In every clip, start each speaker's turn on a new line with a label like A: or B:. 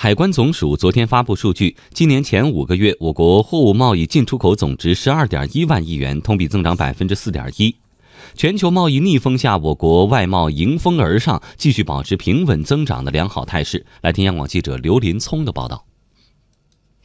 A: 海关总署昨天发布数据，今年前五个月，我国货物贸易进出口总值十二点一万亿元，同比增长百分之四点一。全球贸易逆风下，我国外贸迎风而上，继续保持平稳增长的良好态势。来听央广记者刘林聪的报道。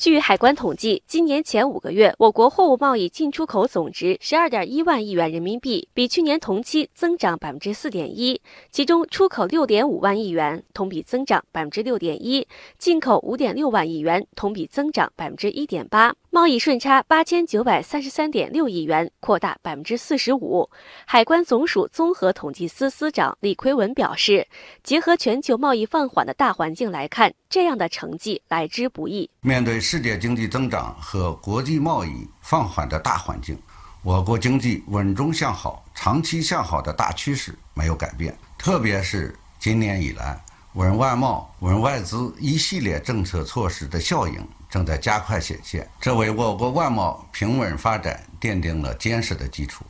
B: 据海关统计，今年前五个月，我国货物贸易进出口总值十二点一万亿元人民币，比去年同期增长百分之四点一。其中，出口六点五万亿元，同比增长百分之六点一；进口五点六万亿元，同比增长百分之一点八。贸易顺差八千九百三十三点六亿元，扩大百分之四十五。海关总署综合统计司司长李奎文表示，结合全球贸易放缓的大环境来看，这样的成绩来之不易。
C: 面对世界经济增长和国际贸易放缓的大环境，我国经济稳中向好、长期向好的大趋势没有改变。特别是今年以来，稳外贸、稳外资一系列政策措施的效应。正在加快显现，这为我国外贸平稳发展奠定了坚实的基础。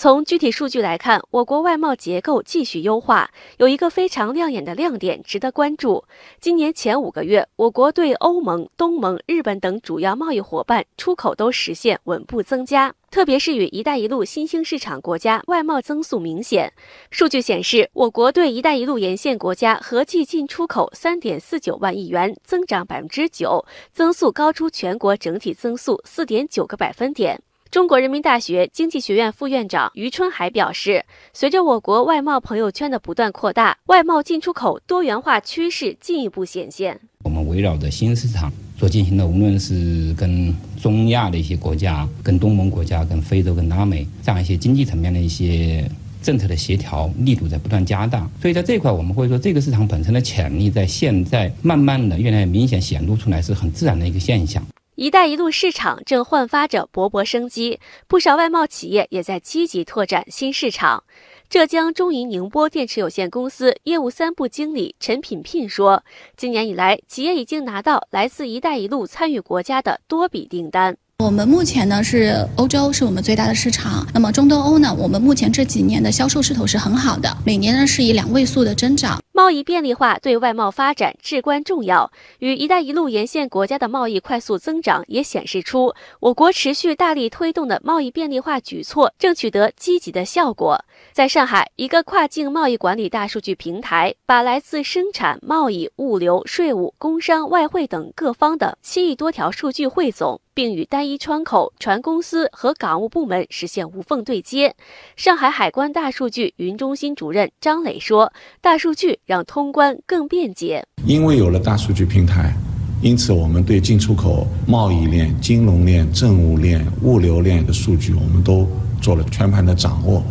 B: 从具体数据来看，我国外贸结构继续优化，有一个非常亮眼的亮点值得关注。今年前五个月，我国对欧盟、东盟、日本等主要贸易伙伴出口都实现稳步增加。特别是与“一带一路”新兴市场国家外贸增速明显。数据显示，我国对“一带一路”沿线国家合计进出口三点四九万亿元，增长百分之九，增速高出全国整体增速四点九个百分点。中国人民大学经济学院副院长于春海表示，随着我国外贸朋友圈的不断扩大，外贸进出口多元化趋势进一步显现。
D: 我们围绕着新市场所进行的，无论是跟中亚的一些国家、跟东盟国家、跟非洲、跟拉美这样一些经济层面的一些政策的协调力度在不断加大，所以在这块，我们会说这个市场本身的潜力在现在慢慢的越来越明显显露出来，是很自然的一个现象。
B: “一带一路”市场正焕发着勃勃生机，不少外贸企业也在积极拓展新市场。浙江中银宁波电池有限公司业务三部经理陈品聘说：“今年以来，企业已经拿到来自‘一带一路’参与国家的多笔订单。
E: 我们目前呢是欧洲是我们最大的市场，那么中东欧呢，我们目前这几年的销售势头是很好的，每年呢是以两位数的增长。”
B: 贸易便利化对外贸发展至关重要，与“一带一路”沿线国家的贸易快速增长也显示出，我国持续大力推动的贸易便利化举措正取得积极的效果。在上海，一个跨境贸易管理大数据平台，把来自生产、贸易、物流、税务、工商、外汇等各方的七亿多条数据汇总，并与单一窗口、船公司和港务部门实现无缝对接。上海海关大数据云中心主任张磊说：“大数据。”让通关更便捷。
F: 因为有了大数据平台，因此我们对进出口、贸易链、金融链、政务链、物流链的数据，我们都做了全盘的掌握。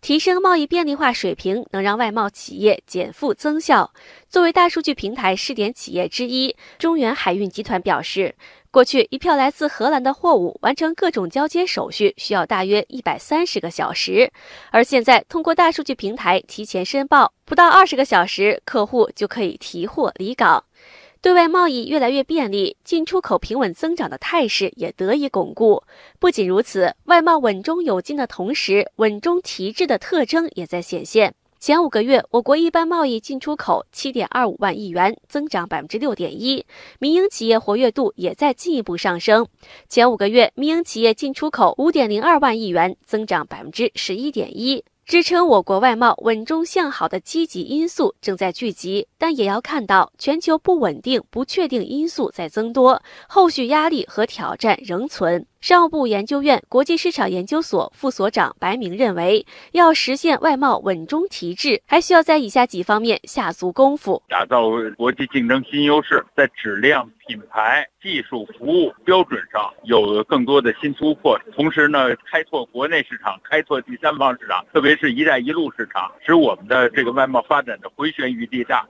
B: 提升贸易便利化水平，能让外贸企业减负增效。作为大数据平台试点企业之一，中原海运集团表示。过去，一票来自荷兰的货物完成各种交接手续需要大约一百三十个小时，而现在通过大数据平台提前申报，不到二十个小时，客户就可以提货离港。对外贸易越来越便利，进出口平稳增长的态势也得以巩固。不仅如此，外贸稳中有进的同时，稳中提质的特征也在显现。前五个月，我国一般贸易进出口七点二五万亿元，增长百分之六点一，民营企业活跃度也在进一步上升。前五个月，民营企业进出口五点零二万亿元，增长百分之十一点一。支撑我国外贸稳中向好的积极因素正在聚集，但也要看到全球不稳定、不确定因素在增多，后续压力和挑战仍存。商务部研究院国际市场研究所副所长白明认为，要实现外贸稳中提质，还需要在以下几方面下足功夫：
G: 打造国际竞争新优势，在质量。品牌、技术、服务标准上有更多的新突破，同时呢，开拓国内市场，开拓第三方市场，特别是一带一路市场，使我们的这个外贸发展的回旋余地大。